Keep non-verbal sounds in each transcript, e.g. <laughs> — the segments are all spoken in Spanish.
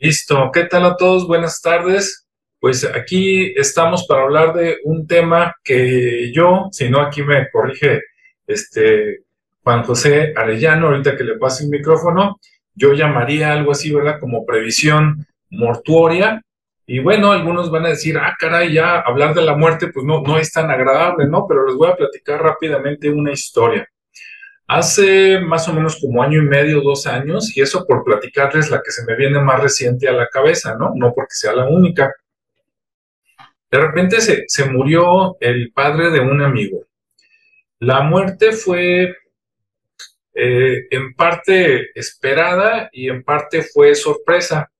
Listo, ¿qué tal a todos? Buenas tardes. Pues aquí estamos para hablar de un tema que yo, si no aquí me corrige este Juan José Arellano, ahorita que le pase el micrófono, yo llamaría algo así, ¿verdad? Como previsión mortuoria. Y bueno, algunos van a decir, ah, caray, ya hablar de la muerte, pues no, no es tan agradable, ¿no? Pero les voy a platicar rápidamente una historia. Hace más o menos como año y medio, dos años, y eso por platicarles la que se me viene más reciente a la cabeza, ¿no? No porque sea la única. De repente se, murió el padre de un amigo. La muerte fue eh, en parte esperada y en parte fue sorpresa.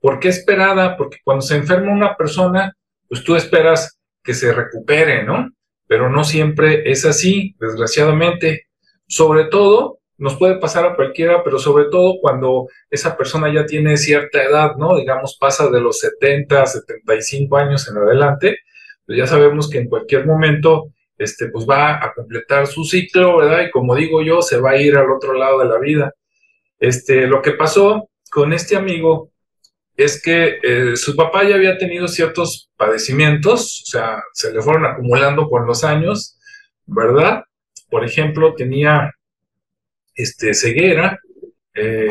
¿Por qué esperada? Porque cuando se enferma una persona, pues tú esperas que se recupere, ¿no? Pero no siempre es así, desgraciadamente sobre todo, nos puede pasar a cualquiera, pero sobre todo cuando esa persona ya tiene cierta edad, ¿no? Digamos, pasa de los 70, 75 años en adelante, pues ya sabemos que en cualquier momento, este, pues va a completar su ciclo, ¿verdad? Y como digo yo, se va a ir al otro lado de la vida. Este, lo que pasó con este amigo es que eh, su papá ya había tenido ciertos padecimientos, o sea, se le fueron acumulando con los años, ¿verdad? Por ejemplo, tenía este, ceguera, eh,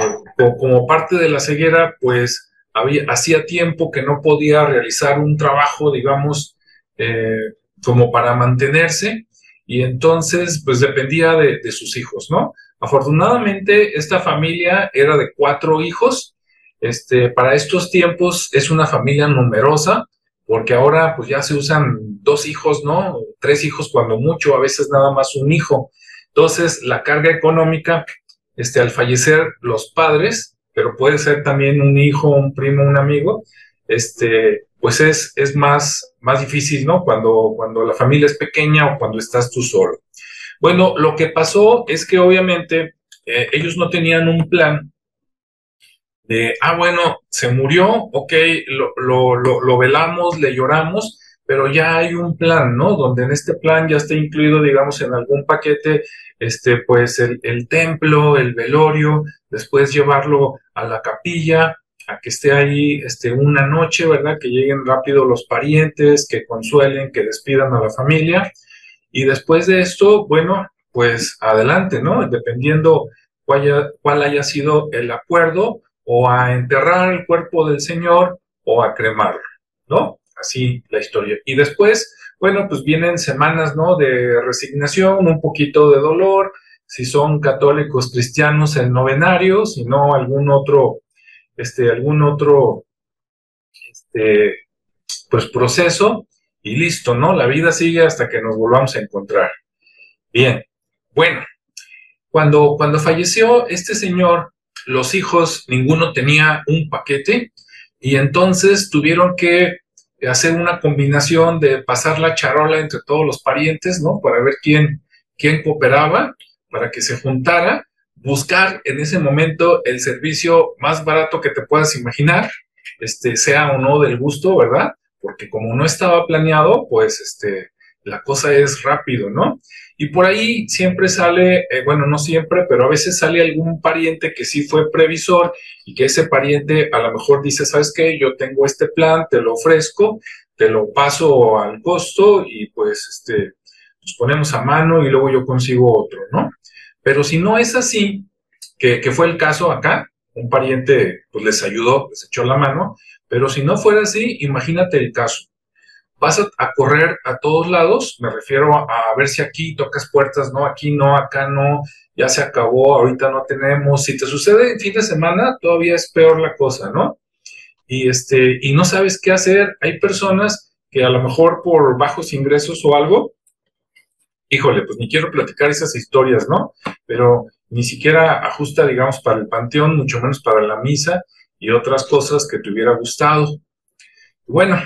como parte de la ceguera, pues había, hacía tiempo que no podía realizar un trabajo, digamos, eh, como para mantenerse, y entonces, pues dependía de, de, sus hijos, ¿no? Afortunadamente, esta familia era de cuatro hijos. Este, para estos tiempos es una familia numerosa, porque ahora pues ya se usan dos hijos, ¿no? Tres hijos cuando mucho, a veces nada más un hijo. Entonces, la carga económica, este, al fallecer los padres, pero puede ser también un hijo, un primo, un amigo, este, pues es, es más, más difícil, ¿no? Cuando, cuando la familia es pequeña o cuando estás tú solo. Bueno, lo que pasó es que obviamente eh, ellos no tenían un plan de, ah, bueno, se murió, ok, lo, lo, velamos, le lloramos, pero ya hay un plan, ¿no? Donde en este plan ya está incluido, digamos, en algún paquete, este, pues el, el templo, el velorio, después llevarlo a la capilla, a que esté ahí este, una noche, ¿verdad? Que lleguen rápido los parientes, que consuelen, que despidan a la familia. Y después de esto, bueno, pues adelante, ¿no? Dependiendo cuál cuál haya sido el acuerdo, o a enterrar el cuerpo del Señor o a cremarlo, ¿no? Así la historia. Y después, bueno, pues vienen semanas, ¿no? De resignación, un poquito de dolor, si son católicos cristianos el novenario, si no algún otro, este, algún otro, este, pues proceso y listo, ¿no? La vida sigue hasta que nos volvamos a encontrar. Bien, bueno, cuando, cuando falleció este señor, los hijos, ninguno tenía un paquete y entonces tuvieron que hacer una combinación de pasar la charola entre todos los parientes, ¿no? Para ver quién, quién cooperaba, para que se juntara, buscar en ese momento el servicio más barato que te puedas imaginar, este, sea o no del gusto, ¿verdad? Porque como no estaba planeado, pues este, la cosa es rápido, ¿no? Y por ahí siempre sale, eh, bueno, no siempre, pero a veces sale algún pariente que sí fue previsor y que ese pariente a lo mejor dice, ¿sabes qué? Yo tengo este plan, te lo ofrezco, te lo paso al costo y pues este, nos ponemos a mano y luego yo consigo otro, ¿no? Pero si no es así, que, que fue el caso acá, un pariente pues les ayudó, les echó la mano, pero si no fuera así, imagínate el caso vas a, correr a todos lados, me refiero a, ver si aquí tocas puertas, no, aquí no, acá no, ya se acabó, ahorita no tenemos. Si te sucede en fin de semana, todavía es peor la cosa, ¿no? Y, este, y no sabes qué hacer. Hay personas que a lo mejor por bajos ingresos o algo, híjole, pues ni quiero platicar esas historias, ¿no? Pero ni siquiera ajusta, digamos, para el panteón, mucho menos para la misa y otras cosas que te hubiera gustado. Bueno,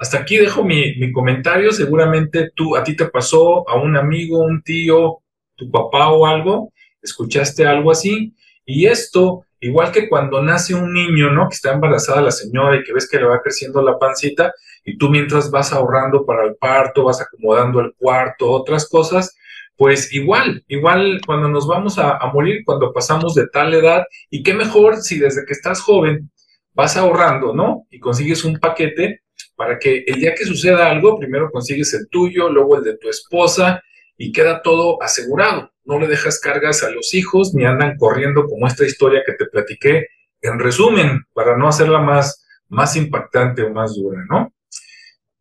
hasta aquí dejo mi, comentario. Seguramente tú, a ti te pasó, a un amigo, un tío, tu papá o algo, escuchaste algo así. Y esto, igual que cuando nace un niño, ¿no? Que está embarazada la señora y que ves que le va creciendo la pancita y tú mientras vas ahorrando para el parto, vas acomodando el cuarto, otras cosas, pues igual, igual cuando nos vamos a, a morir, cuando pasamos de tal edad, y qué mejor si desde que estás joven vas ahorrando, ¿no? Y consigues un paquete para que el día que suceda algo, primero consigues el tuyo, luego el de tu esposa y queda todo asegurado. No le dejas cargas a los hijos ni andan corriendo como esta historia que te platiqué. En resumen, para no hacerla más, más impactante o más dura, ¿no?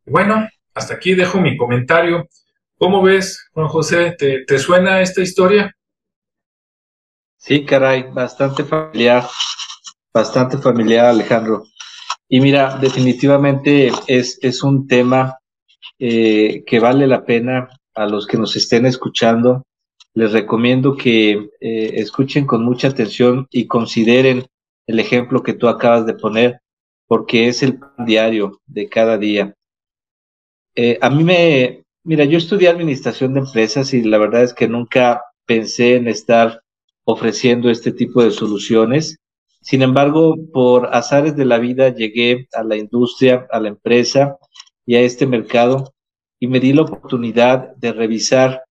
Bueno, hasta aquí dejo mi comentario. ¿Cómo ves, Juan José? ¿Te, te suena esta historia? Sí, caray, bastante familiar, bastante familiar, Alejandro. Y mira, definitivamente es, es un tema eh, que vale la pena a los que nos estén escuchando. Les recomiendo que eh, escuchen con mucha atención y consideren el ejemplo que tú acabas de poner, porque es el diario de cada día. Eh, a mí me, mira, yo estudié administración de empresas y la verdad es que nunca pensé en estar ofreciendo este tipo de soluciones. Sin embargo, por azares de la vida llegué a la industria, a la empresa y a este mercado y me di la oportunidad de revisar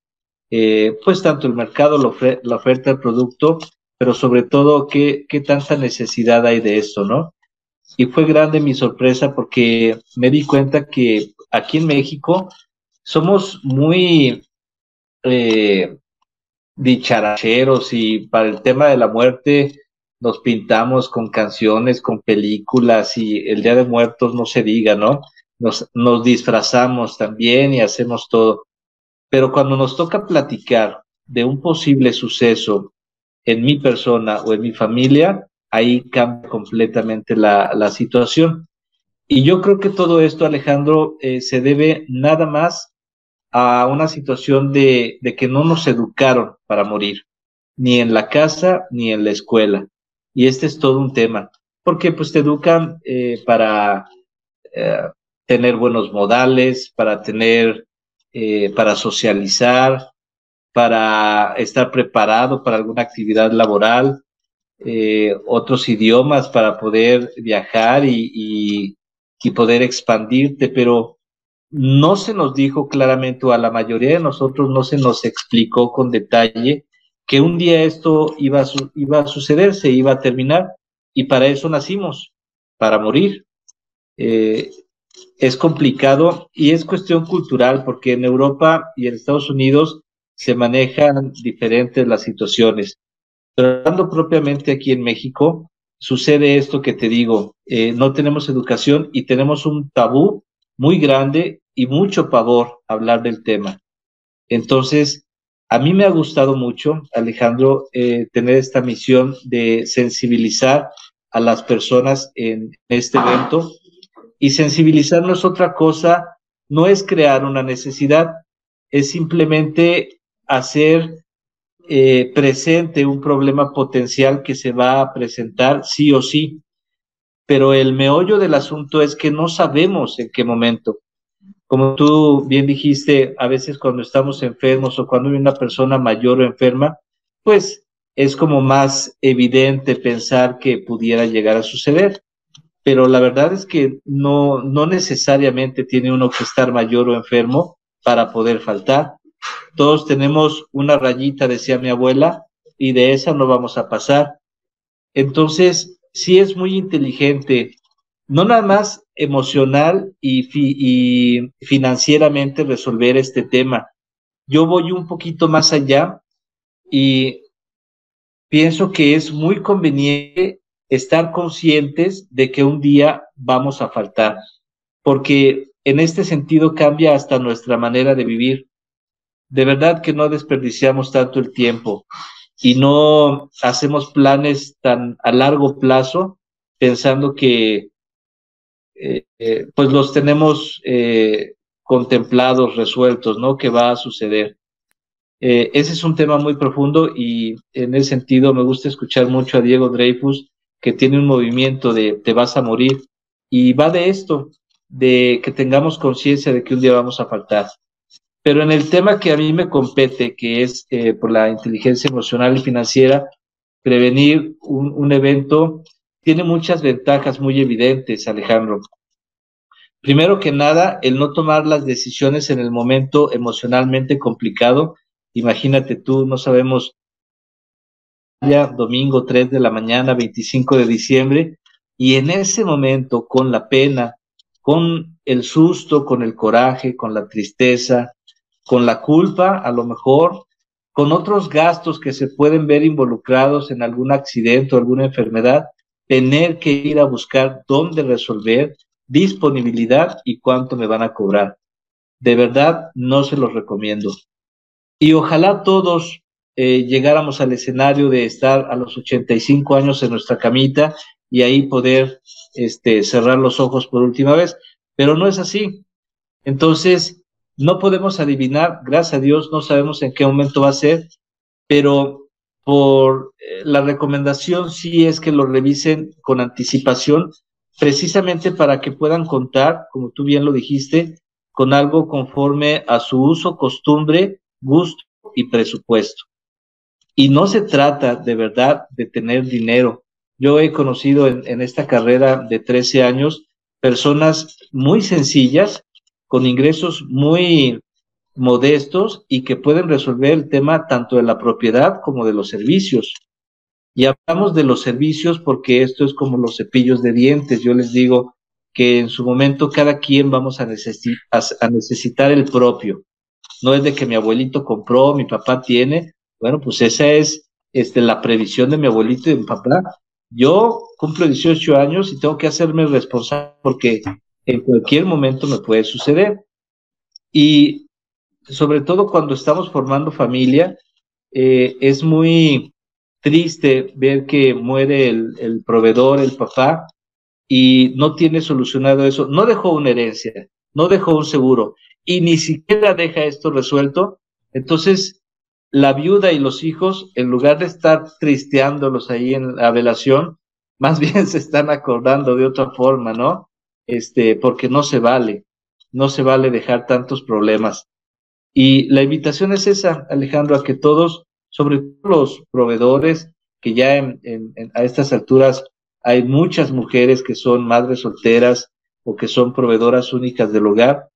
eh, pues tanto el mercado, la, oferta del producto, pero sobre todo qué, qué tanta necesidad hay de esto, ¿no? Y fue grande mi sorpresa porque me di cuenta que aquí en México somos muy eh, dicharacheros y para el tema de la muerte nos pintamos con canciones, con películas y el Día de Muertos no se diga, ¿no? Nos, nos disfrazamos también y hacemos todo. Pero cuando nos toca platicar de un posible suceso en mi persona o en mi familia, ahí cambia completamente la, la situación. Y yo creo que todo esto, Alejandro, eh, se debe nada más a una situación de, de, que no nos educaron para morir, ni en la casa ni en la escuela. Y este es todo un tema, porque pues te educan eh, para eh, tener buenos modales, para tener, eh, para socializar, para estar preparado para alguna actividad laboral, otros idiomas para poder viajar y, y, y poder expandirte, pero no se nos dijo claramente, o a la mayoría de nosotros no se nos explicó con detalle que un día esto iba a, iba a suceder, se iba a terminar, y para eso nacimos, para morir. Eh, es complicado y es cuestión cultural, porque en Europa y en Estados Unidos se manejan diferentes las situaciones. Pero hablando propiamente aquí en México, sucede esto que te digo, eh, no tenemos educación y tenemos un tabú muy grande y mucho pavor hablar del tema. Entonces, a mí me ha gustado mucho, Alejandro, eh, tener esta misión de sensibilizar a las personas en este evento. Y sensibilizar no es otra cosa, no es crear una necesidad, es simplemente hacer eh, presente un problema potencial que se va a presentar sí o sí pero el meollo del asunto es que no sabemos en qué momento. Como tú bien dijiste, a veces cuando estamos enfermos o cuando hay una persona mayor o enferma, pues es como más evidente pensar que pudiera llegar a suceder. Pero la verdad es que no, no necesariamente tiene uno que estar mayor o enfermo para poder faltar. Todos tenemos una rayita, decía mi abuela, y de esa no vamos a pasar. Entonces, sí es muy inteligente, no nada más emocional y, financieramente resolver este tema. Yo voy un poquito más allá y pienso que es muy conveniente estar conscientes de que un día vamos a faltar, porque en este sentido cambia hasta nuestra manera de vivir. De verdad que no desperdiciamos tanto el tiempo y no hacemos planes tan a largo plazo pensando que eh, eh, pues los tenemos eh, contemplados, resueltos, ¿no? Que va a suceder. Ese es un tema muy profundo y en ese sentido me gusta escuchar mucho a Diego Dreyfus, que tiene un movimiento de te vas a morir y va de esto, de que tengamos conciencia de que un día vamos a faltar. Pero en el tema que a mí me compete, que es por la inteligencia emocional y financiera, prevenir un evento tiene muchas ventajas muy evidentes, Alejandro. Primero que nada, el no tomar las decisiones en el momento emocionalmente complicado. Imagínate tú, no sabemos, ya domingo 3 de la mañana, 25 de diciembre, Y en ese momento, con la pena, con el susto, con el coraje, con la tristeza, con la culpa, a lo mejor, con otros gastos que se pueden ver involucrados en algún accidente o alguna enfermedad, tener que ir a buscar dónde resolver, disponibilidad y cuánto me van a cobrar. De verdad, no se los recomiendo. Y ojalá todos eh, llegáramos al escenario de estar a los 85 años en nuestra camita y ahí poder este, cerrar los ojos por última vez, pero no es así. Entonces, no podemos adivinar, gracias a Dios, no sabemos en qué momento va a ser, pero por eh, la recomendación sí es que lo revisen con anticipación, precisamente para que puedan contar, como tú bien lo dijiste, con algo conforme a su uso, costumbre, gusto y presupuesto. Y no se trata de verdad de tener dinero. Yo he conocido en, en esta carrera de 13 años personas muy sencillas con ingresos muy modestos y que pueden resolver el tema tanto de la propiedad como de los servicios. Y hablamos de los servicios porque esto es como los cepillos de dientes. Yo les digo que en su momento cada quien vamos a, necesitar el propio. No es de que mi abuelito compró, mi papá tiene. Bueno, pues esa es este, la previsión de mi abuelito y de mi papá. Yo cumplo 18 años y tengo que hacerme responsable porque en cualquier momento me puede suceder. Y sobre todo cuando estamos formando familia, eh, es muy triste ver que muere el, el, proveedor, el papá, y no tiene solucionado eso. No dejó una herencia, no dejó un seguro, y ni siquiera deja esto resuelto. Entonces, la viuda y los hijos, en lugar de estar tristeándolos ahí en la velación, <laughs> más bien se están acordando de otra forma, ¿no? este, porque no se vale, no se vale dejar tantos problemas. Y la invitación es esa, Alejandro, a que todos, sobre todo los proveedores, que ya en, a estas alturas hay muchas mujeres que son madres solteras o que son proveedoras únicas del hogar,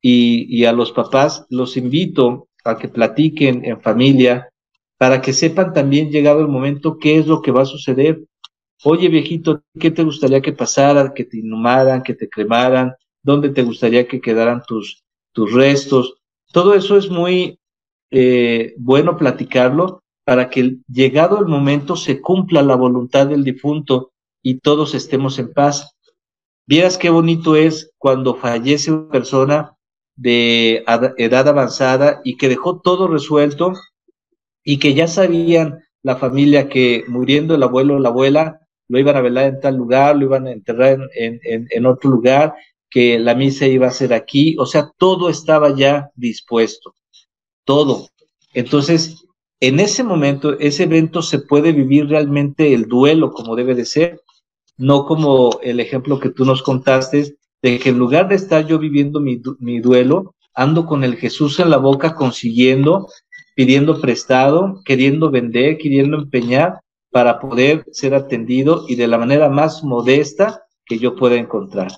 y, a los papás los invito a que platiquen en familia para que sepan también llegado el momento qué es lo que va a suceder Oye, viejito, ¿qué te gustaría que pasara? Que te inhumaran, que te cremaran, dónde te gustaría que quedaran tus, tus restos. Todo eso es muy eh, bueno platicarlo para que llegado el momento se cumpla la voluntad del difunto y todos estemos en paz. Vieras qué bonito es cuando fallece una persona de edad avanzada y que dejó todo resuelto y que ya sabían la familia que muriendo el abuelo o la abuela lo iban a velar en tal lugar, lo iban a enterrar en, otro lugar, que la misa iba a ser aquí, o sea, todo estaba ya dispuesto, todo. Entonces, en ese momento, ese evento se puede vivir realmente el duelo como debe de ser, no como el ejemplo que tú nos contaste, de que en lugar de estar yo viviendo mi, mi duelo, ando con el Jesús en la boca consiguiendo, pidiendo prestado, queriendo vender, queriendo empeñar, para poder ser atendido y de la manera más modesta que yo pueda encontrar.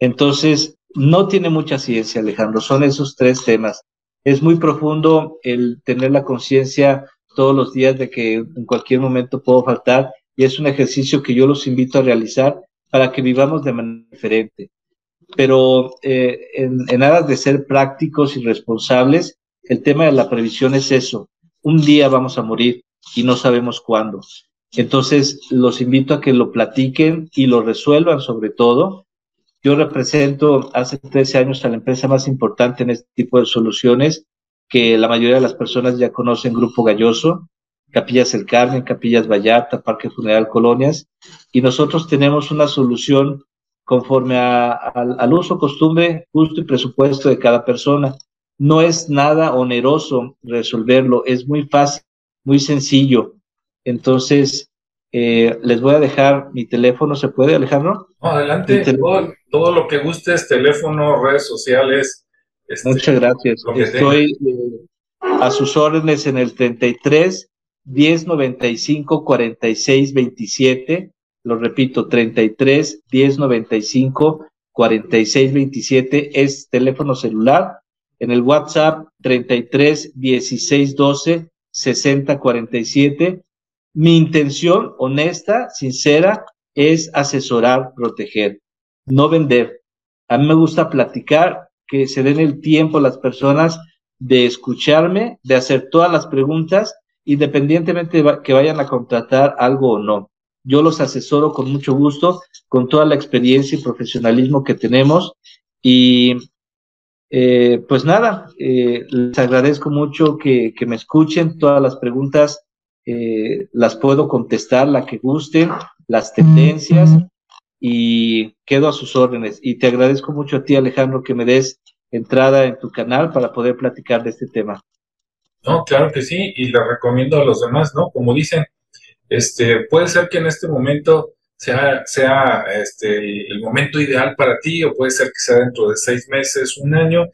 Entonces, no tiene mucha ciencia, Alejandro, son esos tres temas. Es muy profundo el tener la conciencia todos los días de que en cualquier momento puedo faltar y es un ejercicio que yo los invito a realizar para que vivamos de manera diferente. Pero eh, en, en aras de ser prácticos y responsables, el tema de la previsión es eso. Un día vamos a morir y no sabemos cuándo. Entonces, los invito a que lo platiquen y lo resuelvan sobre todo. Yo represento hace 13 años a la empresa más importante en este tipo de soluciones, que la mayoría de las personas ya conocen Grupo Galloso, Capillas El Carmen, Capillas Vallarta, Parque Funeral Colonias, y nosotros tenemos una solución conforme al uso, costumbre, gusto y presupuesto de cada persona. No es nada oneroso resolverlo, es muy fácil muy sencillo. Entonces, eh, les voy a dejar mi teléfono, ¿se puede, Alejandro? adelante, todo, lo que gustes, teléfono, redes sociales. Este, Muchas gracias. Estoy eh, a sus órdenes en el 33 10 95 46 27. Lo repito, 33 10 95 46 27 es teléfono celular. En el WhatsApp 33 16 12 6047. Mi intención honesta, sincera, es asesorar, proteger, no vender. A mí me gusta platicar, que se den el tiempo las personas de escucharme, de hacer todas las preguntas, independientemente de que vayan a contratar algo o no. Yo los asesoro con mucho gusto, con toda la experiencia y profesionalismo que tenemos. Y eh, pues nada, eh, les agradezco mucho que, me escuchen. Todas las preguntas eh, las puedo contestar, la que gusten, las tendencias, y quedo a sus órdenes. Y te agradezco mucho a ti, Alejandro, que me des entrada en tu canal para poder platicar de este tema. No, claro que sí, y le recomiendo a los demás, ¿no? Como dicen, este, puede ser que en este momento sea, sea este, el momento ideal para ti, o puede ser que sea dentro de seis meses, un año,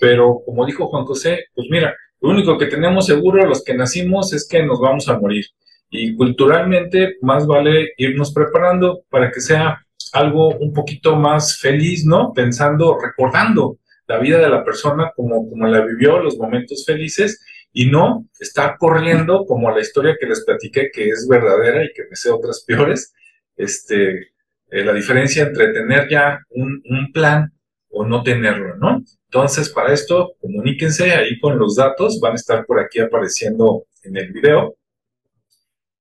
pero como dijo Juan José, pues mira, lo único que tenemos seguro los que nacimos es que nos vamos a morir. Y culturalmente más vale irnos preparando para que sea algo un poquito más feliz, ¿no? Pensando, recordando la vida de la persona como, como la vivió, los momentos felices, y no estar corriendo como la historia que les platiqué, que es verdadera y que me sé otras peores. Este, eh, la diferencia entre tener ya un, un plan o no tenerlo, ¿no? Entonces, para esto, comuníquense ahí con los datos, van a estar por aquí apareciendo en el video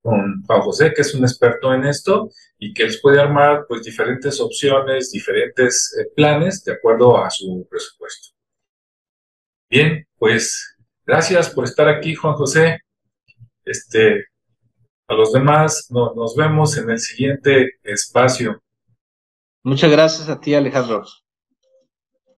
con Juan José, que es un experto en esto y que les puede armar pues diferentes opciones, diferentes eh, planes de acuerdo a su presupuesto. Bien, pues gracias por estar aquí, Juan José. Este, a los demás nos vemos en el siguiente espacio. Muchas gracias a ti, Alejandro.